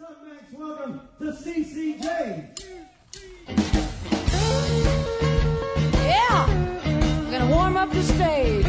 Welcome to CCJ. Yeah, we're gonna warm up the stage.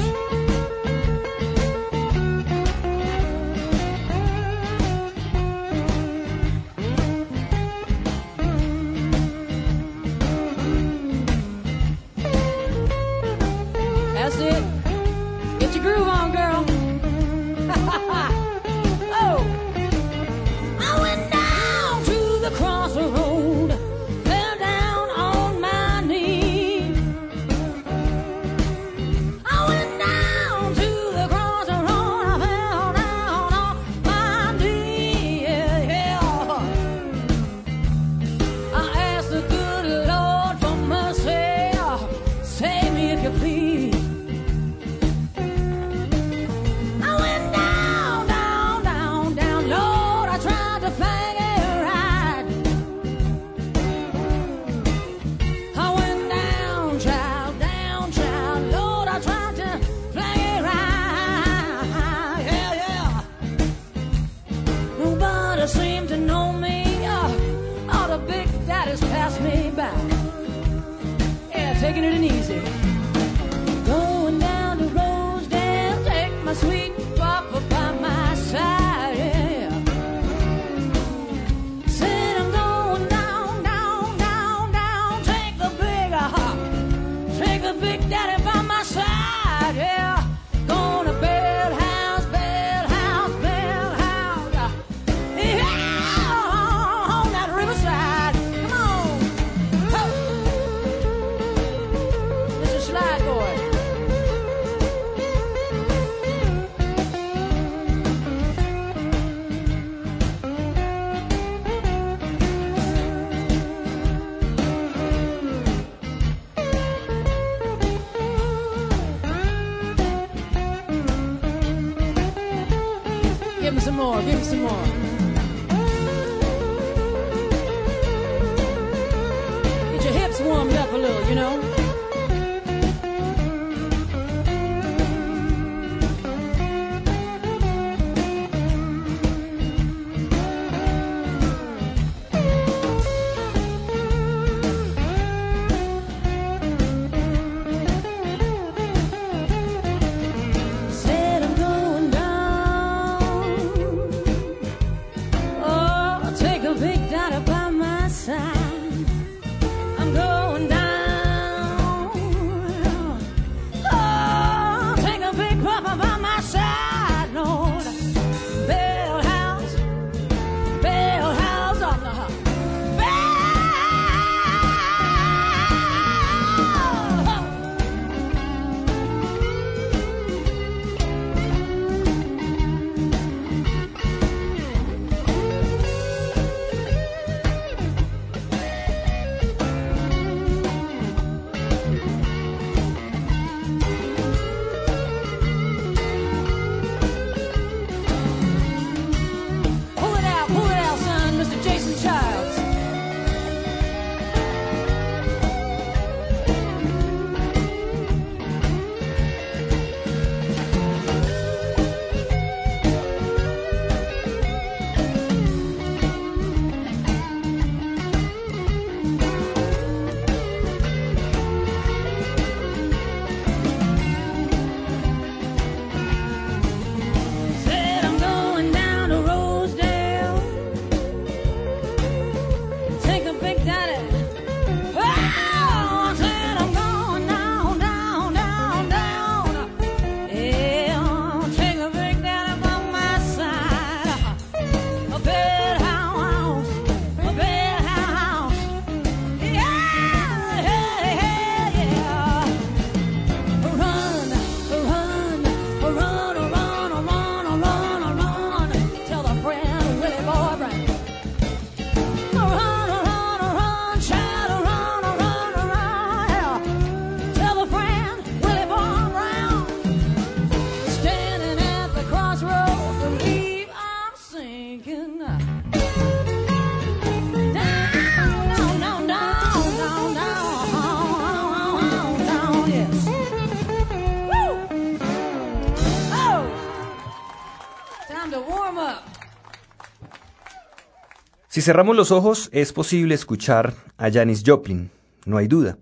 Cerramos los ojos, es posible escuchar a Janis Joplin, no hay duda.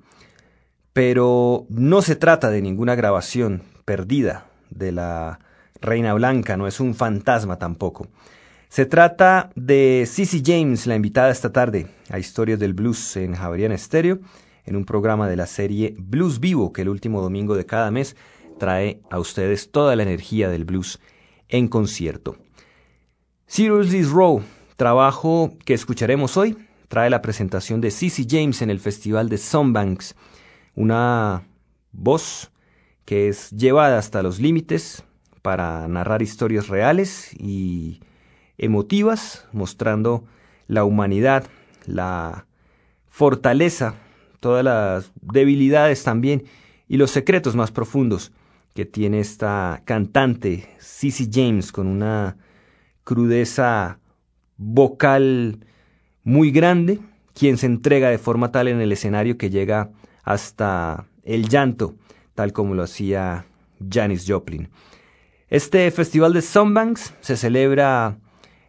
Pero no se trata de ninguna grabación perdida de la Reina Blanca, no es un fantasma tampoco. Se trata de Cissy James, la invitada esta tarde a Historias del Blues en Javerian Estéreo, en un programa de la serie Blues Vivo, que el último domingo de cada mes trae a ustedes toda la energía del blues en concierto. Seriously Row, trabajo que escucharemos hoy, trae la presentación de Cissy James en el Festival de Sunbanks, una voz que es llevada hasta los límites para narrar historias reales y emotivas, mostrando la humanidad, la fortaleza, todas las debilidades también y los secretos más profundos que tiene esta cantante Cissy James con una crudeza vocal muy grande, quien se entrega de forma tal en el escenario que llega hasta el llanto, tal como lo hacía Janis Joplin. Este festival de Sunbanks se celebra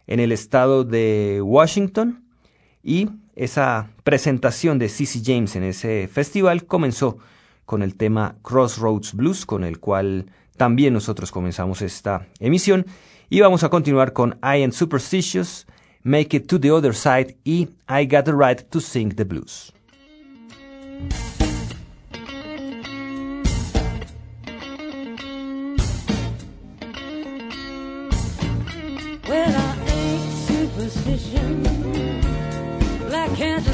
en el estado de Washington y esa presentación de Cissy James en ese festival comenzó con el tema Crossroads Blues, con el cual también nosotros comenzamos esta emisión. Y vamos a continuar con I Am Superstitious, Make It to the Other Side y I Got the Right to Sing the Blues.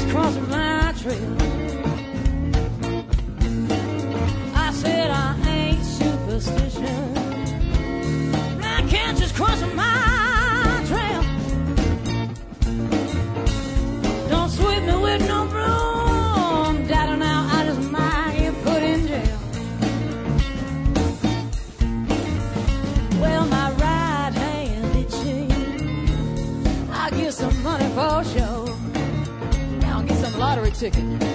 Crossing my trail. I said I ain't ticket.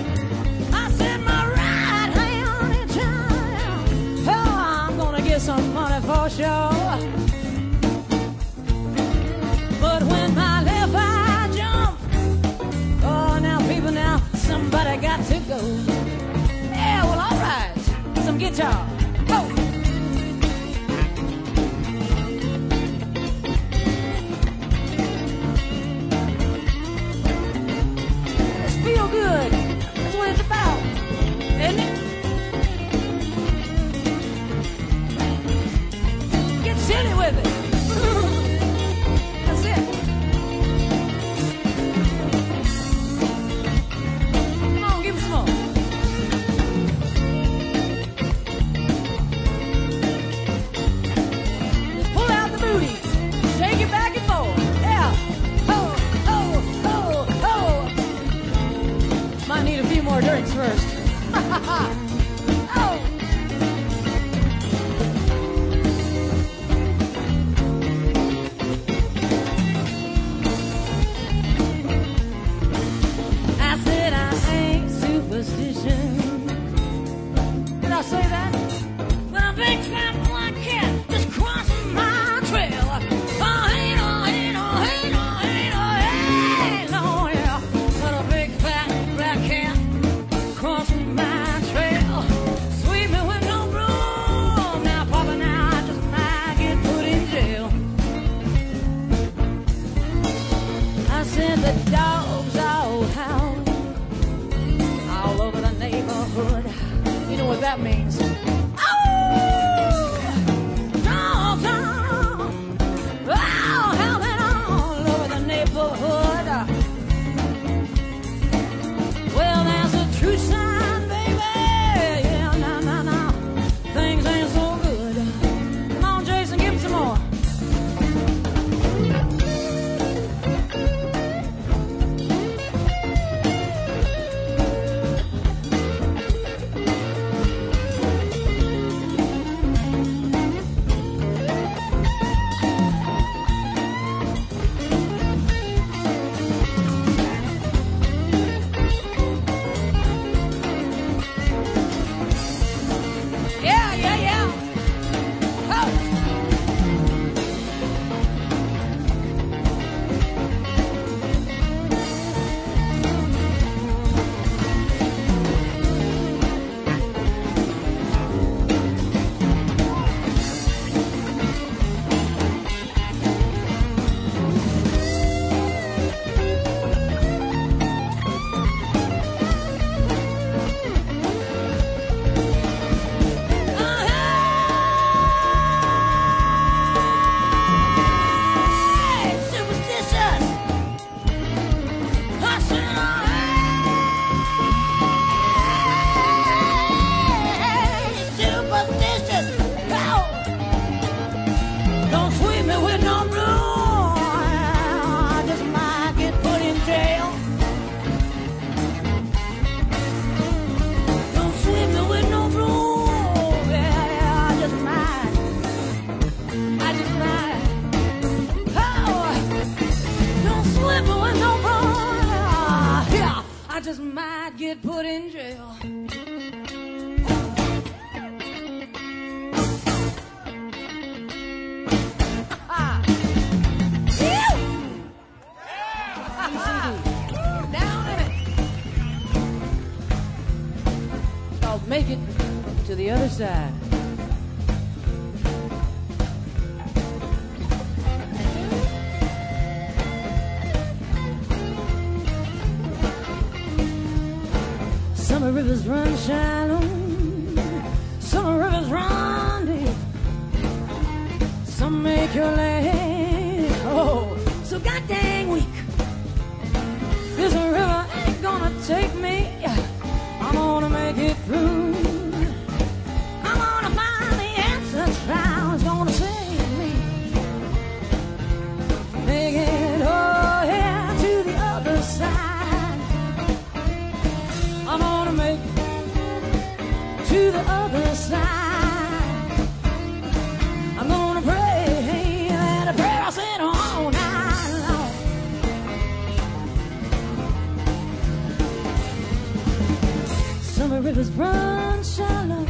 Rivers run shallow.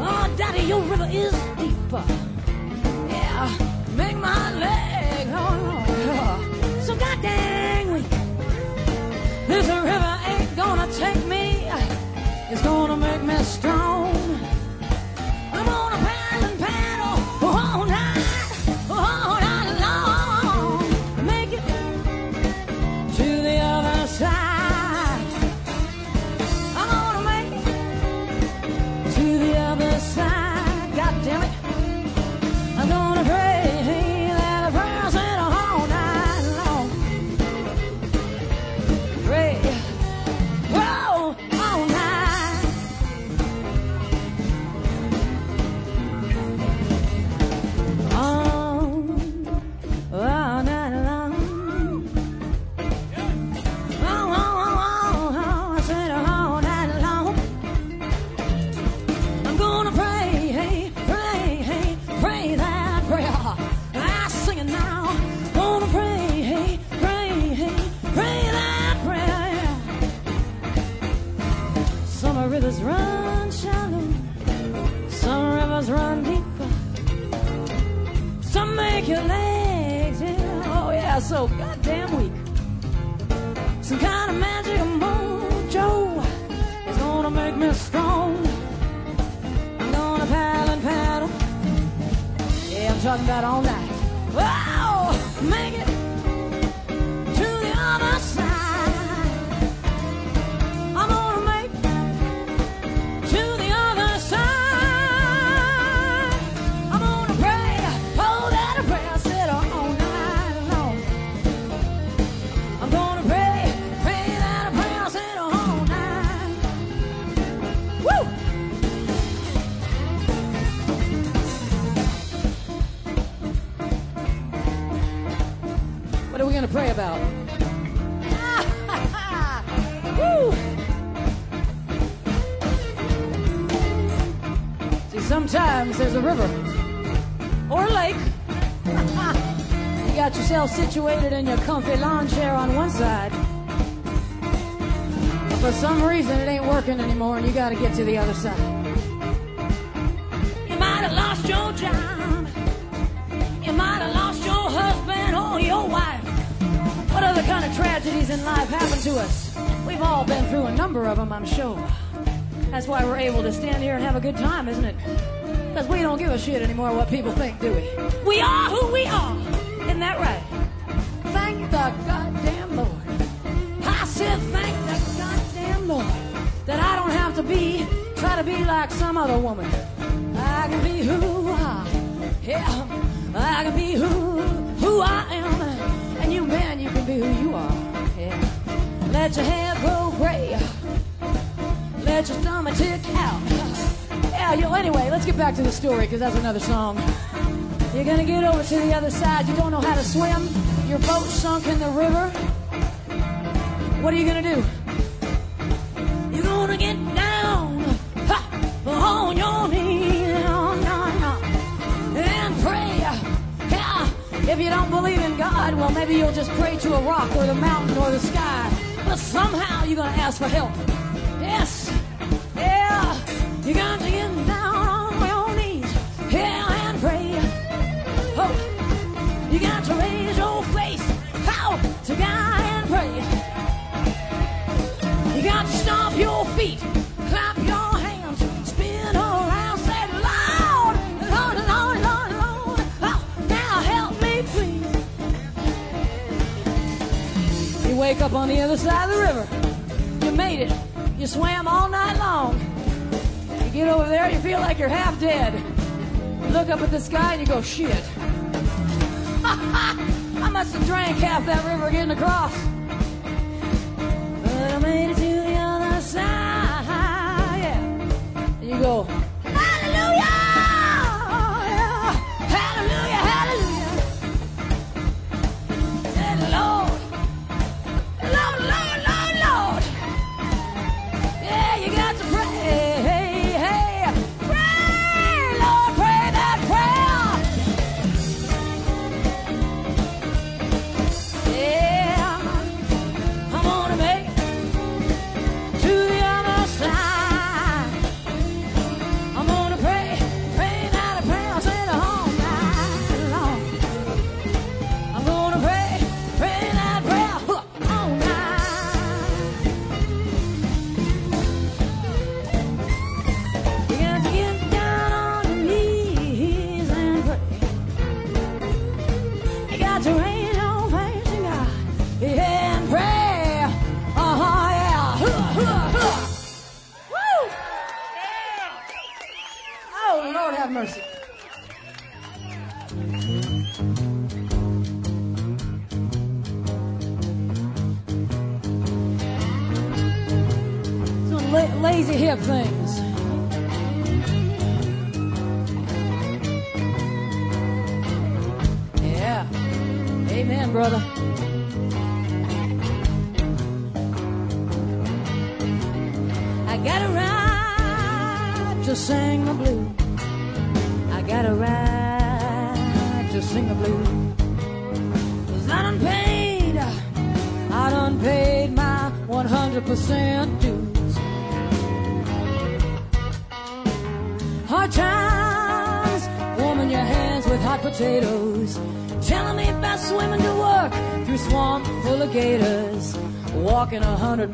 Oh, Daddy, your river is deeper. Yeah, make my leg oh, oh, so goddamn weak. This river ain't gonna take me. It's gonna make me strong. So goddamn weak. Some kind of magic mojo is gonna make me strong. I'm gonna paddle and paddle. Yeah, I'm talking about all night. Wow, make it pray about? Woo! See, sometimes there's a river or a lake. you got yourself situated in your comfy lawn chair on one side. For some reason, it ain't working anymore, and you got to get to the other side. Kind of tragedies in life happen to us? We've all been through a number of them, I'm sure. That's why we're able to stand here and have a good time, isn't it? Because we don't give a shit anymore what people think, do we? We are who we are. Isn't that right? Thank the goddamn Lord. I said thank the goddamn Lord that I don't have to be, try to be like some other woman. I can be who I am. yeah, I can be who, who I am. Yeah. Let your hair grow gray. Let your stomach tick out. Yeah, yo, anyway, let's get back to the story because that's another song. You're gonna get over to the other side. You don't know how to swim. Your boat sunk in the river. What are you gonna do? You're gonna get down ha, on your knees and pray. Yeah, if you don't believe in God, well, maybe you'll just pray to a rock or the mountain or the sky. but somehow you're gonna ask for help. Yes, yeah, you got to get down on your knees, yeah, and pray. Oh, you got to raise your face out to God and pray. You got to stomp your feet, wake up on the other side of the river. You made it. You swam all night long. You get over there, you feel like you're half dead. You look up at the sky and you go, shit. I must have drank half that river getting across. But I made it to the other side, yeah. And you go,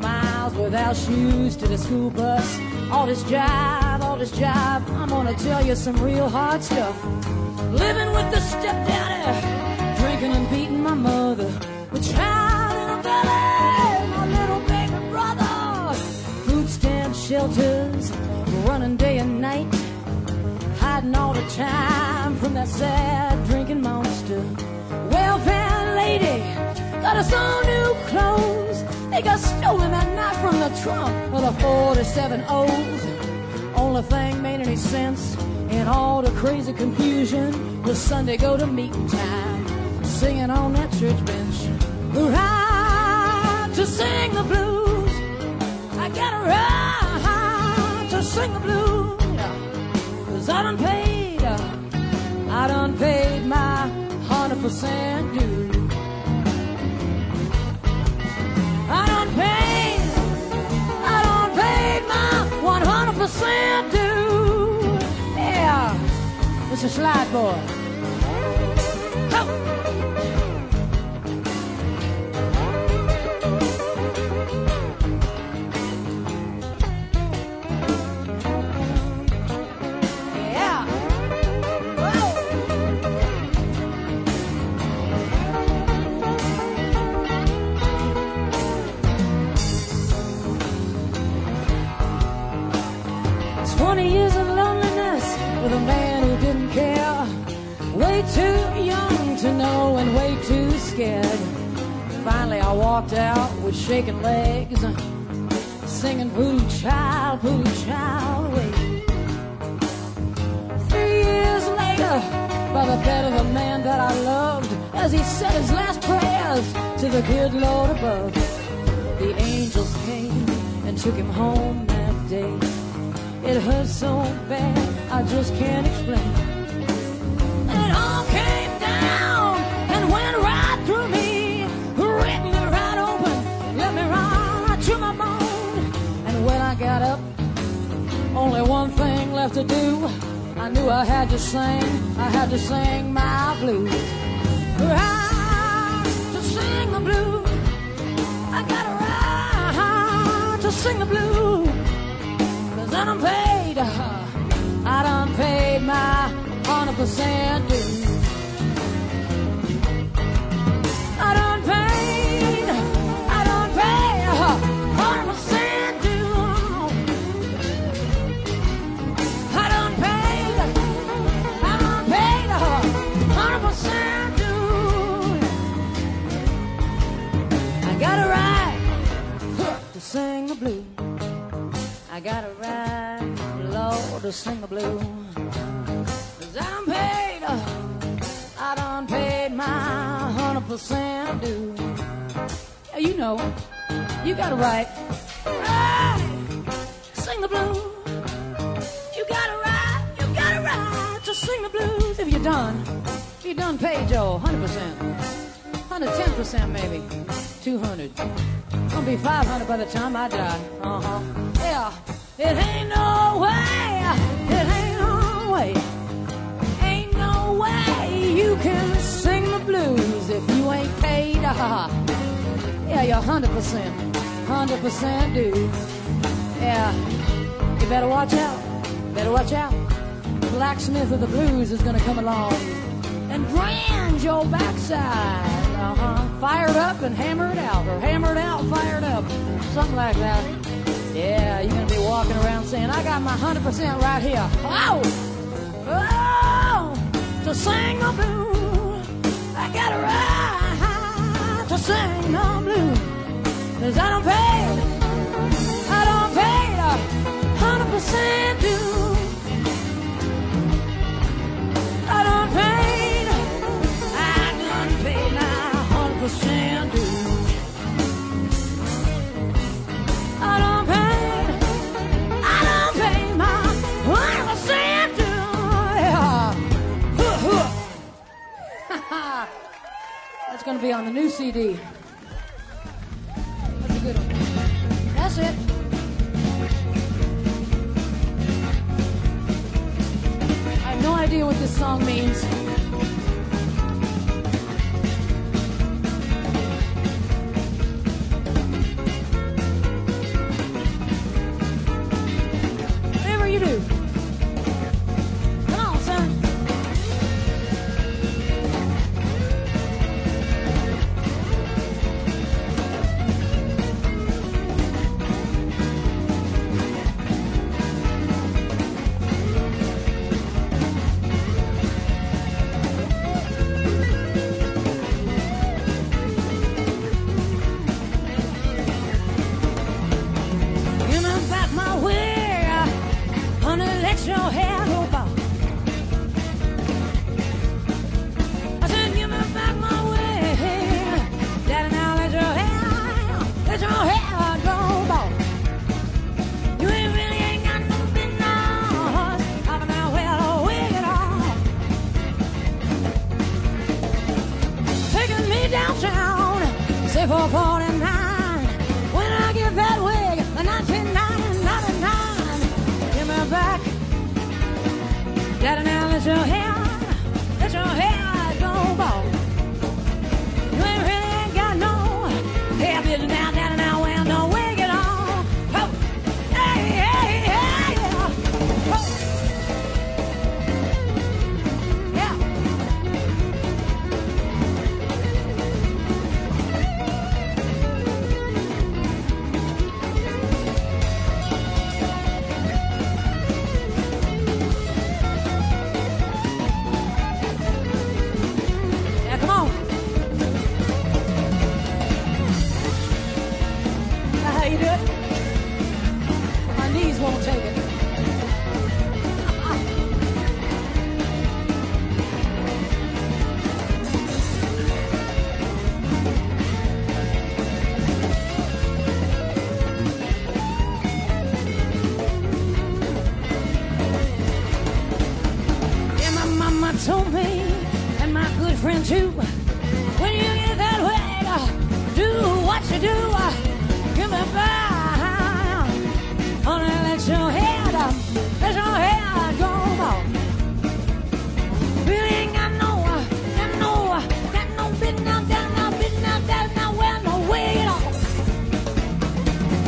miles without shoes to the school bus. All this jive, all this jive. I'm gonna tell you some real hard stuff. Living with the stepdaddy, drinking and beating my mother. With child in a belly, my little baby brother. Food stamps, shelters, running day and night hiding all the time from that sad drinking monster. Welfare lady got us all new clothes. They got stolen that night from the trunk of the 47 O's. Only thing made any sense in all the crazy confusion was Sunday go to meeting time, singing on that church bench. Right to sing the blues. I got a right to sing the blues. Cause I done paid, uh, I done paid my 100% due. I paid my 100% due. Yeah, it's a slide boy. And way too scared. Finally, I walked out with shaking legs, singing "Voodoo Child, Voodoo Child." Wait. Three years later, by the bed of the man that I loved, as he said his last prayers to the good Lord above, the angels came and took him home that day. It hurt so bad, I just can't explain. It all came down Only one thing left to do. I knew I had to sing. I had to sing my blues. Right to sing the blues. I got a right to sing the blues. Cause I done paid. I done paid my 100% dues. The blues. I gotta right, Lord, to sing the blues. Cause I'm paid. Uh, I done paid my hundred percent due. Yeah, you know, you got a right. Right, sing the blues. You got a right, you got a right to sing the blues if you're done. If you're done paid, Joe, 100%. 110% maybe. 200. Gonna be 500 by the time I die. Uh-huh. Yeah. It ain't no way. It ain't no way. Ain't no way you can sing the blues if you ain't paid. Uh-huh. Yeah, you're 100%. 100% dude. Yeah. You better watch out. Better watch out. Blacksmith of the blues is gonna come along and brand your backside. Uh-huh. Fire it up and hammer it out, or hammer it out, fire it up, something like that. Yeah, you're gonna be walking around saying, "I got my hundred percent right here." Oh, oh, to sing the blues, I got a right to sing the blues, 'cause I don't pay, I don't pay a hundred That's gonna be on the new CD. That's a good one. That's it. I have no idea what this song means. good friend too. When you get that way, do what you do. Give me back. Honey, let your head. Let your head go. Really ain't got no, got no, got no bit now, down no bit now, down no where no way at all.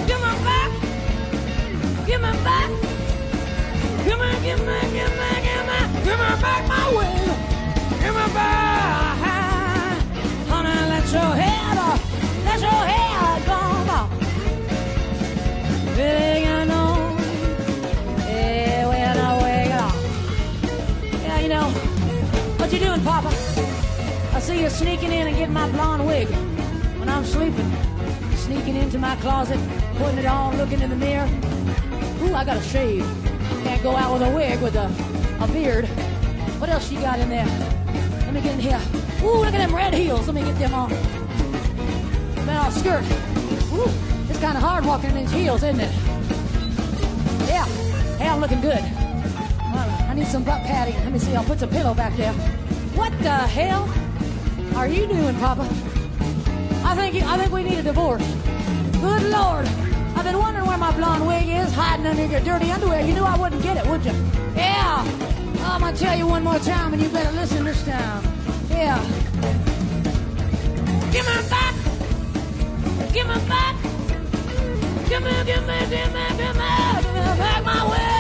Give me back. Give me back. Give me, give me, give me, give me, give me back my way. Sneaking in and getting my blonde wig when I'm sleeping. Sneaking into my closet, putting it on, looking in the mirror. Ooh, I gotta shave. Can't go out with a wig with a, a beard. What else you got in there? Let me get in here. Ooh, look at them red heels. Let me get them on. Then I'll skirt. Ooh, it's kind of hard walking in these heels, isn't it? Yeah. Hey, I'm looking good. I need some butt padding. Let me see. I'll put some pillow back there. What the hell are you doing, Papa? I think you, I think we need a divorce. Good Lord. I've been wondering where my blonde wig is, hiding under your dirty underwear. You knew I wouldn't get it, would you? Yeah. I'm gonna tell you one more time, and you better listen this time. Yeah. Give me back. Give me back. Give me, give me, give me, give me, give me back my wig.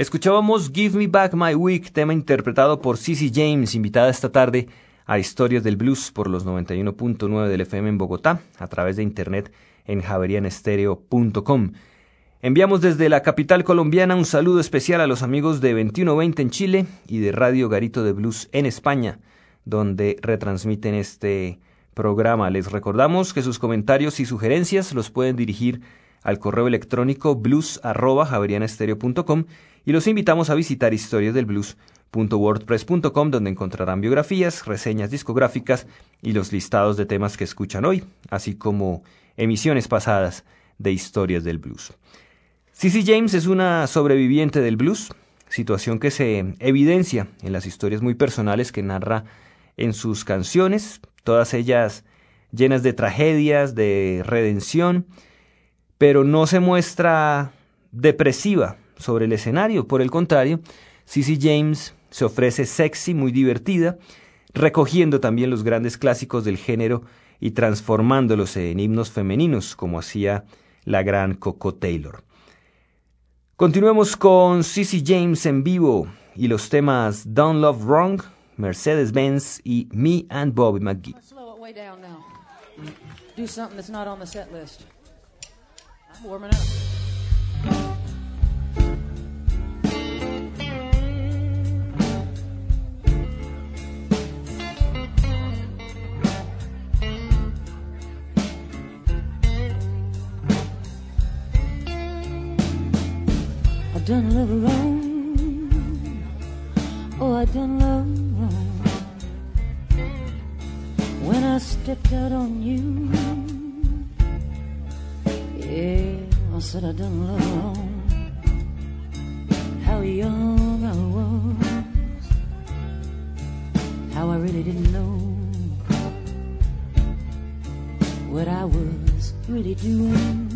Escuchábamos Give Me Back My Week, tema interpretado por Cissy James, invitada esta tarde a Historias del Blues por los 91.9 del FM en Bogotá, a través de internet en javerianestereo.com. Enviamos desde la capital colombiana un saludo especial a los amigos de 2120 en Chile y de Radio Garito de Blues en España, donde retransmiten este programa. Les recordamos que sus comentarios y sugerencias los pueden dirigir al correo electrónico blues@javerianestereo.com y los invitamos a visitar historiasdelblues.wordpress.com donde encontrarán biografías, reseñas discográficas y los listados de temas que escuchan hoy, así como emisiones pasadas de Historias del Blues. Cissy James es una sobreviviente del blues, situación que se evidencia en las historias muy personales que narra en sus canciones, todas ellas llenas de tragedias, de redención, pero no se muestra depresiva sobre el escenario. Por el contrario, Cissy James se ofrece sexy, muy divertida, recogiendo también los grandes clásicos del género y transformándolos en himnos femeninos, como hacía la gran Coco Taylor. Continuemos con Cissy James en vivo y los temas Don't Love Wrong, Mercedes-Benz y Me and Bobby McGee. Do something that's not on the. I'm warming up. Done love wrong. Oh, I done love wrong when I stepped out on you. Yeah, I said I done love wrong. How young I was, how I really didn't know what I was really doing.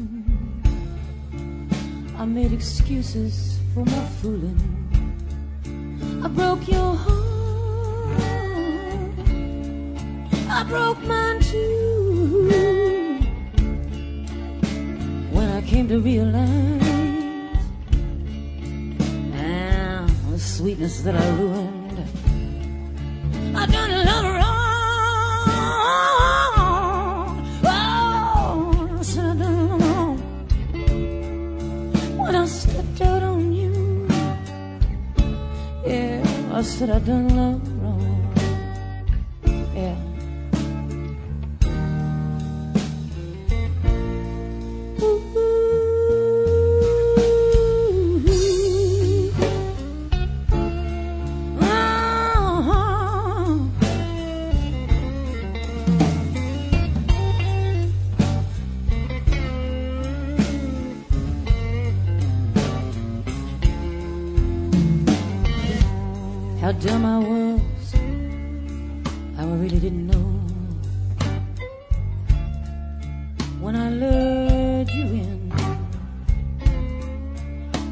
I made excuses for my fooling. I broke your heart. I broke mine too. When I came to realize ah, the sweetness that I ruined, Yeah, dumb I was, how I really didn't know. When I lured you in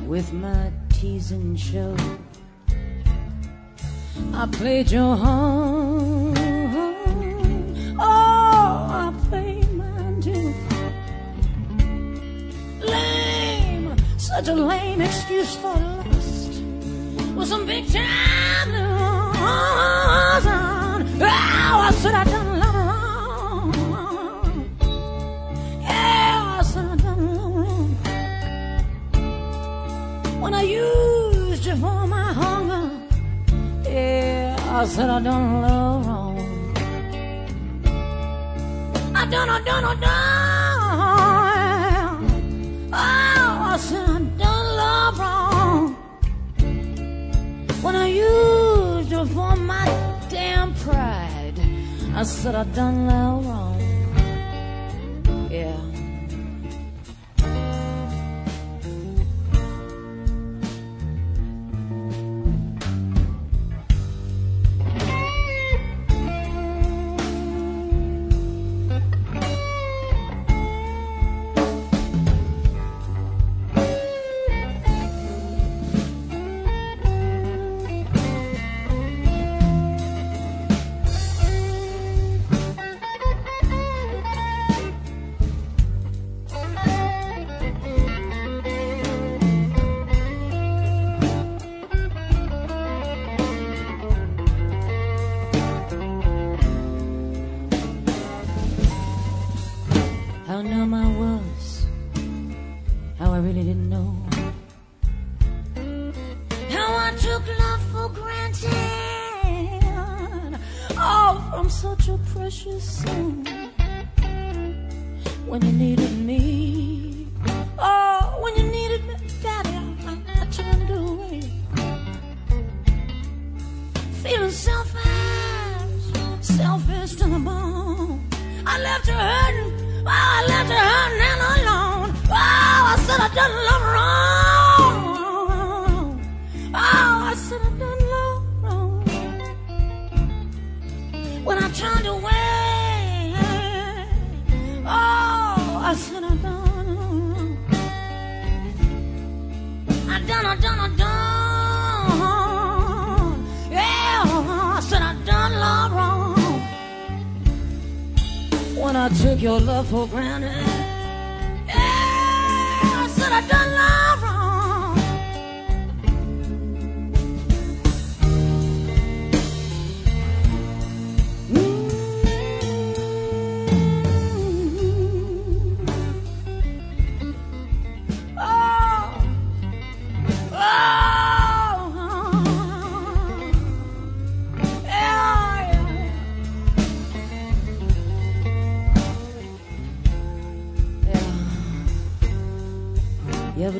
with my teasing show, I played your home Oh, I played mine too. Lame, such a lame excuse for lust. With some big time. I said I done a lot. Yeah, I said I. When I used you for my hunger. Yeah, I said I wrong. I done, I done, I done. I said took your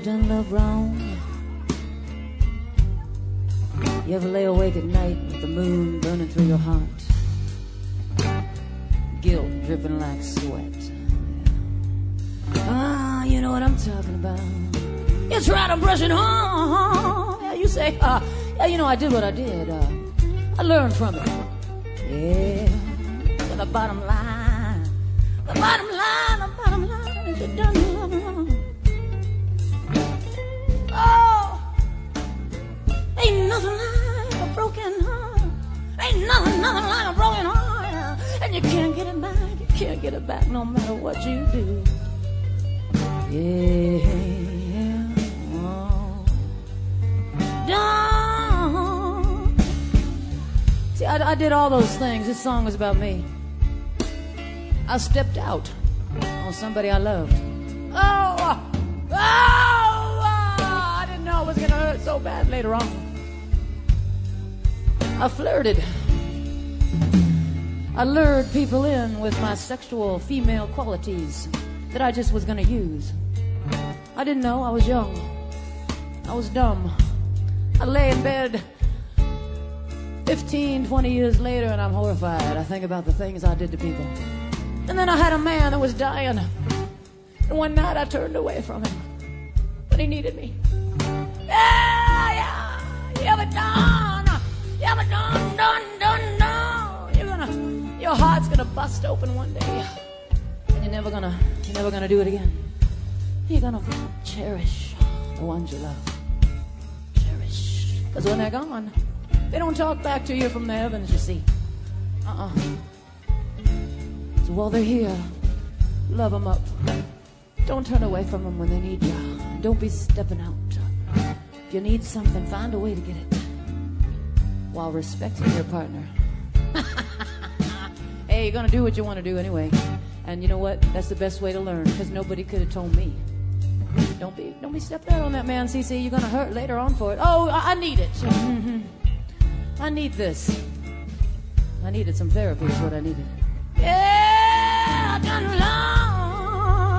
done love wrong? You ever lay awake at night with the moon burning through your heart? Guilt dripping like sweat. Ah, you know what I'm talking about. It's right, I'm brushing home. Yeah, you say, uh, yeah, you know, I did what I did. Uh, I learned from it. Yeah, but the bottom line, the bottom line, the bottom line you done Ain't nothing, nothing like a broken heart. And you can't get it back. You can't get it back no matter what you do. Yeah. Oh. Don't. See, I, I did all those things. This song was about me. I stepped out on somebody I loved. Oh, oh, I didn't know it was gonna hurt so bad later on. I flirted. I lured people in with my sexual female qualities that I just was gonna use. I didn't know I was young. I was dumb. I lay in bed 15, 20 years later and I'm horrified. I think about the things I did to people. And then I had a man that was dying. And one night I turned away from him when he needed me. Yeah, yeah. You ever done? You ever done, your heart's gonna bust open one day. And you're never gonna, you're never gonna do it again. You're gonna cherish the ones you love. Cherish. Because when they're gone, they don't talk back to you from the heavens, you see. Uh-uh. So while they're here, love them up. Don't turn away from them when they need you. don't be stepping out. If you need something, find a way to get it while respecting your partner. hey, you're gonna do what you want to do anyway. And you know what? That's the best way to learn because nobody could have told me. Don't be, don't be stepping out on that man, Cee Cee. You're gonna hurt later on for it. Oh, I, I need it. I need this. I needed some therapy. Is what I needed. Yeah, I done wrong.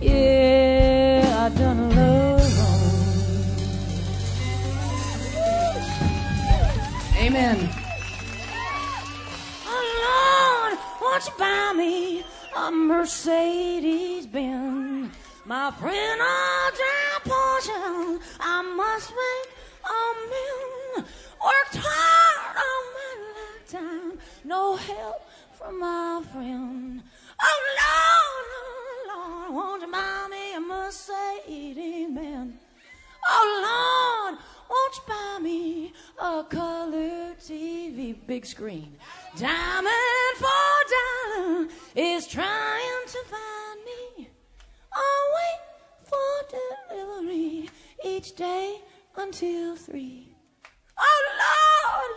Yeah, I done wrong. Amen. Won't you buy me a Mercedes Benz? My friend, I'll drive Porsche. I must make amends. Worked hard all my lifetime. No help from my friend. Oh Lord, oh Lord, won't you buy me a Mercedes Benz? Oh Lord, won't you buy me a color TV big screen? Diamond for dollar is trying to find me. I'll wait for delivery each day until three. Oh Lord,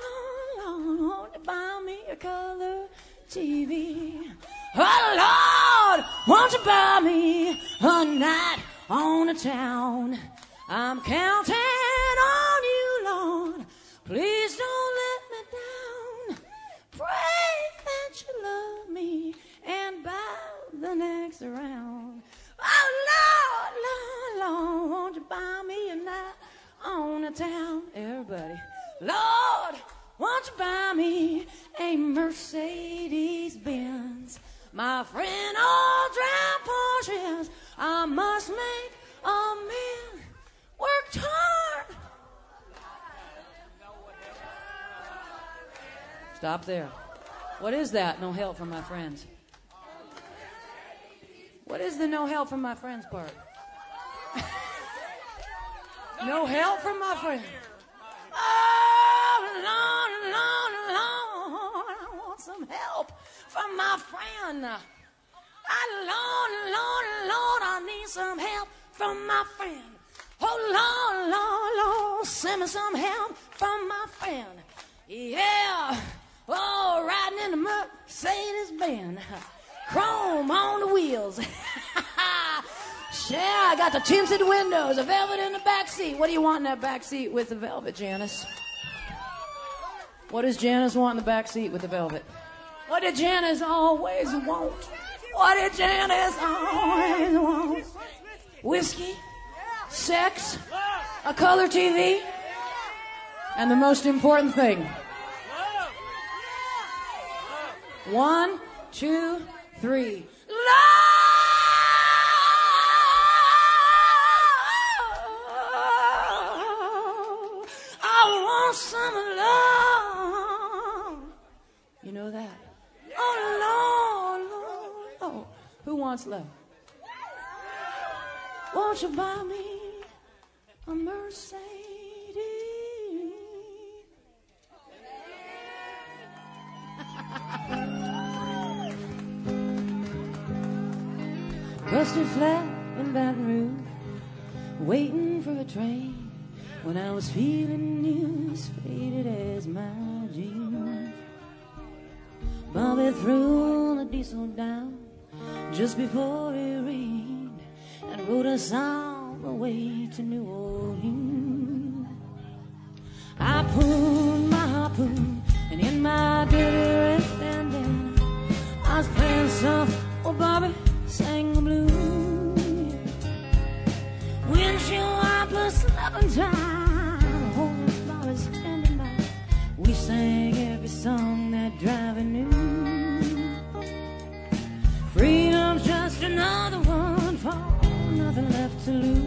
Lord, Lord, won't you buy me a color TV? Oh Lord, won't you buy me a night on the town? I'm counting on you, Lord. Please don't let me down. Pray that you love me and buy the next round. Oh Lord, Lord, Lord, won't you buy me a night on the town? Everybody, Lord, won't you buy me a Mercedes Benz? My friend all drive Porsches. I must make amends. Hard. Stop there. What is that? No help from my friends. What is the no help from my friends part? no help from my friends. Oh, Lord, Lord, Lord, I want some help from my friend. I, Lord, Lord, Lord, I need some help from my friend. Oh, Lord, Lord, Lord, send me some help from my friend. Yeah. Oh, riding in the Mercedes Benz. Chrome on the wheels. yeah, I got the tinted windows, the velvet in the back seat. What do you want in that back seat with the velvet, Janis? What does Janis want in the back seat with the velvet? What did Janis always want? What did Janis always want? Whiskey, sex, a color TV, and the most important thing. One, two, three. Love. I want some love. You know that? Oh, Lord, Lord, Lord. Who wants love? Won't you buy me a Mercedes? Busted flat in Baton Rouge, waiting for a train. When I was feeling new, as faded as my jeans. Bobby threw the diesel down just before it rained and wrote a all the way to New Orleans. I pulled my harpoon and in my dirty red I was playing soft. Oh, Bobby sang the blues. Windshield wipers slapping time, holding Bobby standing by. We sang every song that driver knew. Freedom's just another one for nothing left to lose.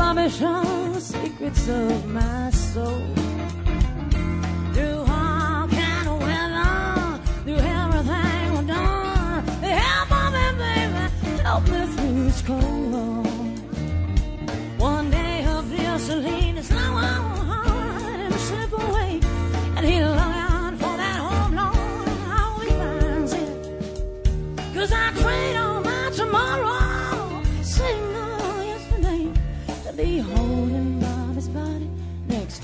Parmesan, secrets of my soul. Through all kind of weather, through everything we've done, help me, baby, help me through this cold. One day of this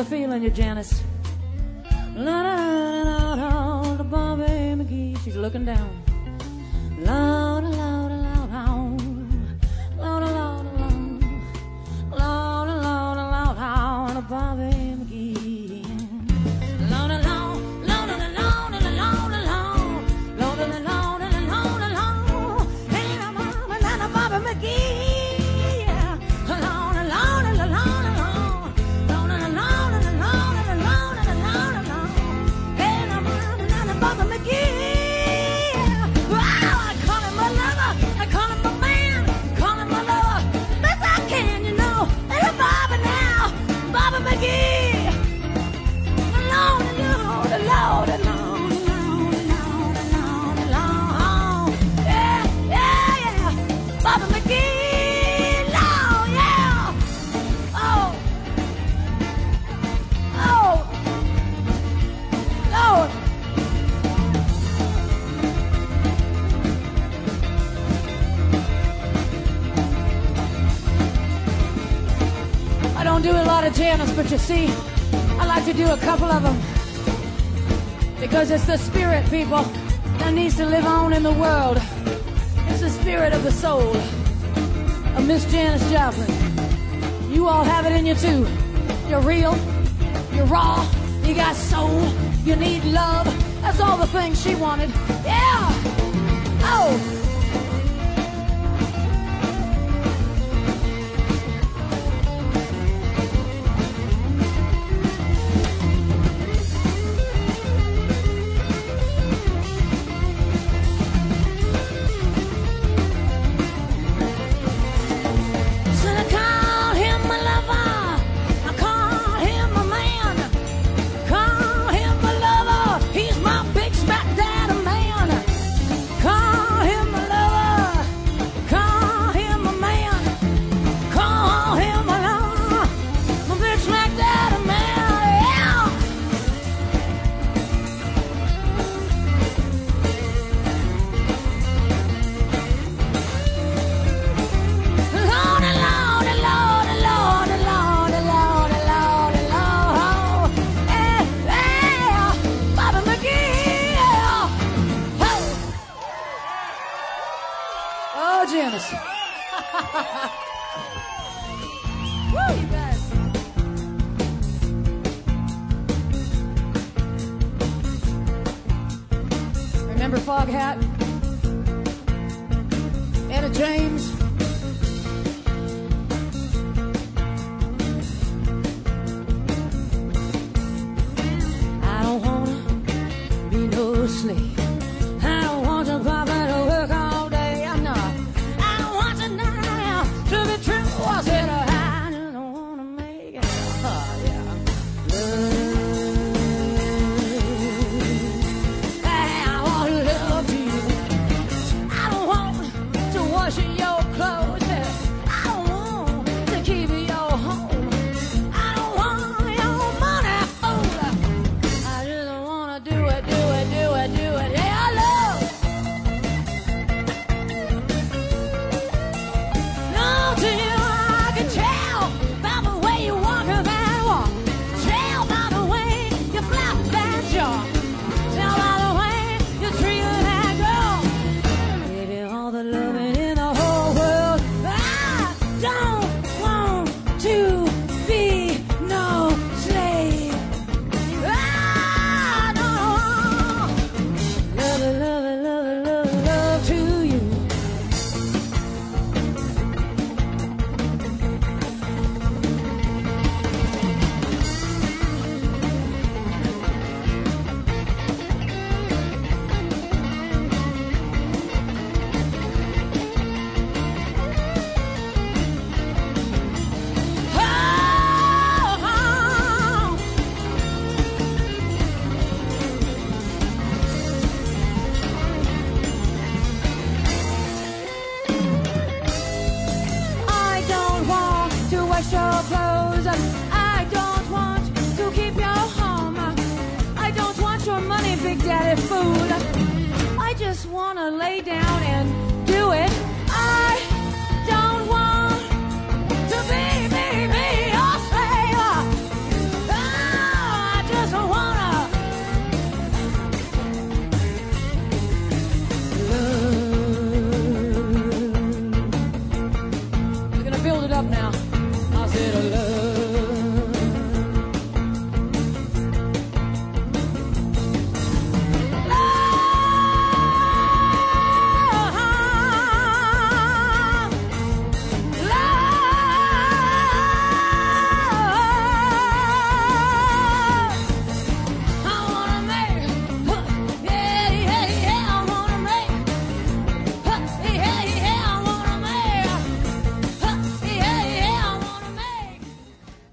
We're feeling you, Janis. La da da da da, Bobby McGee. She's looking down. you see, I like to do a couple of them because it's the spirit, people, that needs to live on in the world. It's the spirit of the soul of Miss Janis Joplin. You all have it in you too. You're real, you're raw, you got soul, you need love. That's all the things she wanted. Yeah. Oh.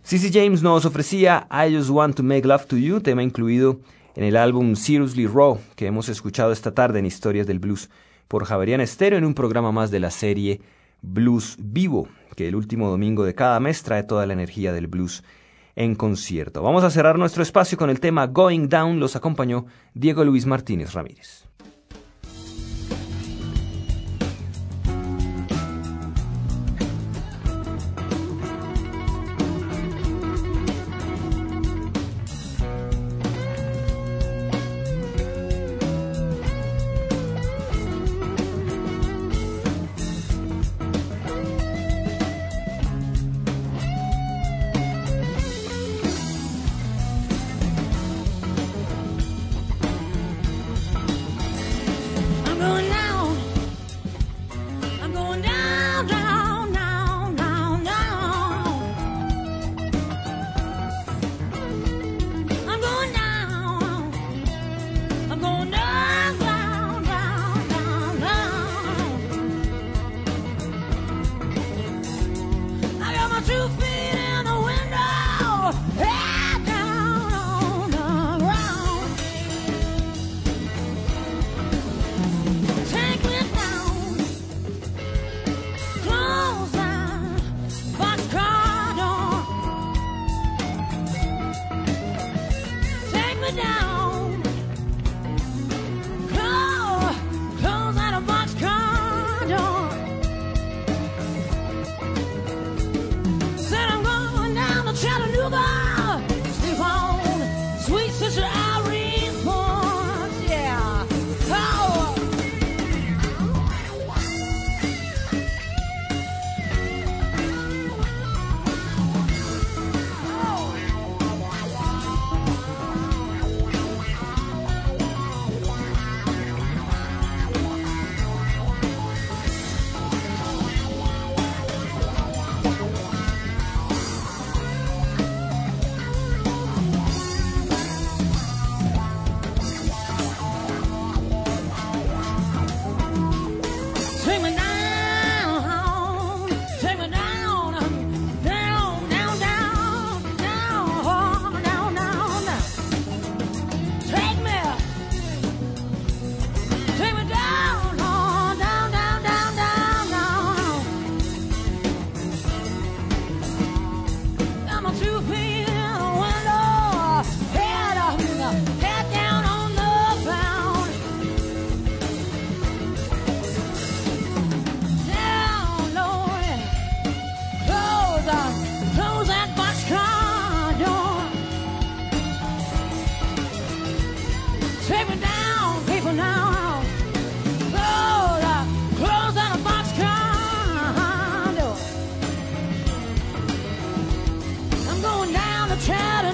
CC James nos ofrecía I Just Want to Make Love to You, tema incluido en el álbum Seriously Raw que hemos escuchado esta tarde en Historias del Blues por Javeriana Estero en un programa más de la serie Blues Vivo, que el último domingo de cada mes trae toda la energía del blues en concierto. Vamos a cerrar nuestro espacio con el tema Going Down, los acompañó Diego Luis Martínez Ramírez.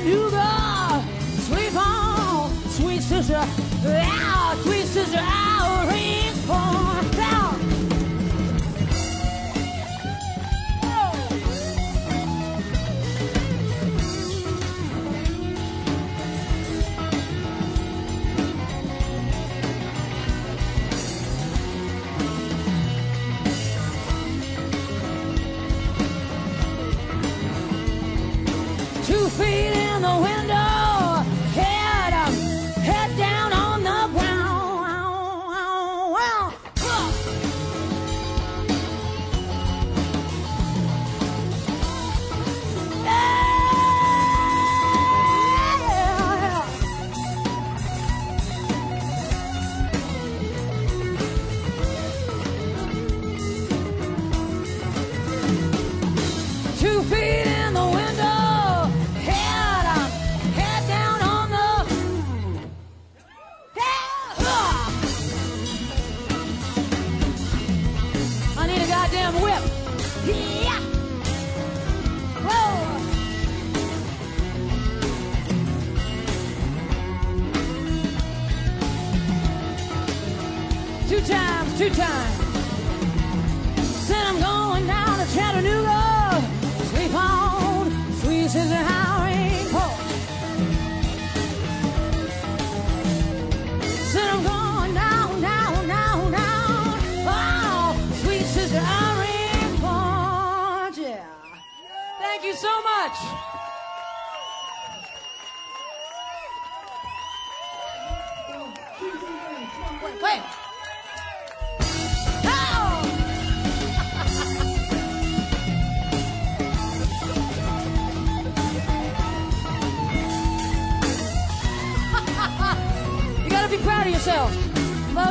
Hugo, sweet home, sweet sister, yeah, sweet sister.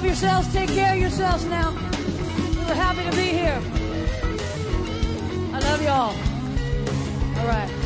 Love yourselves, take care of yourselves now. We were happy to be here. I love y'all. All right.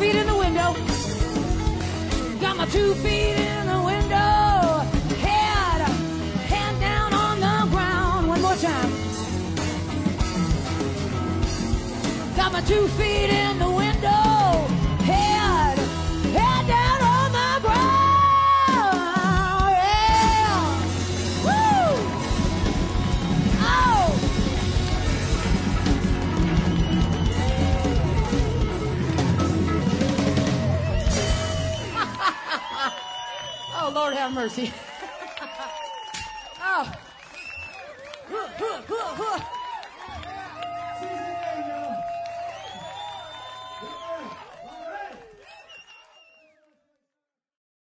Feet in the window. Got my two feet in the window. Head, head down on the ground. One more time. Got my two feet in the Lord have mercy.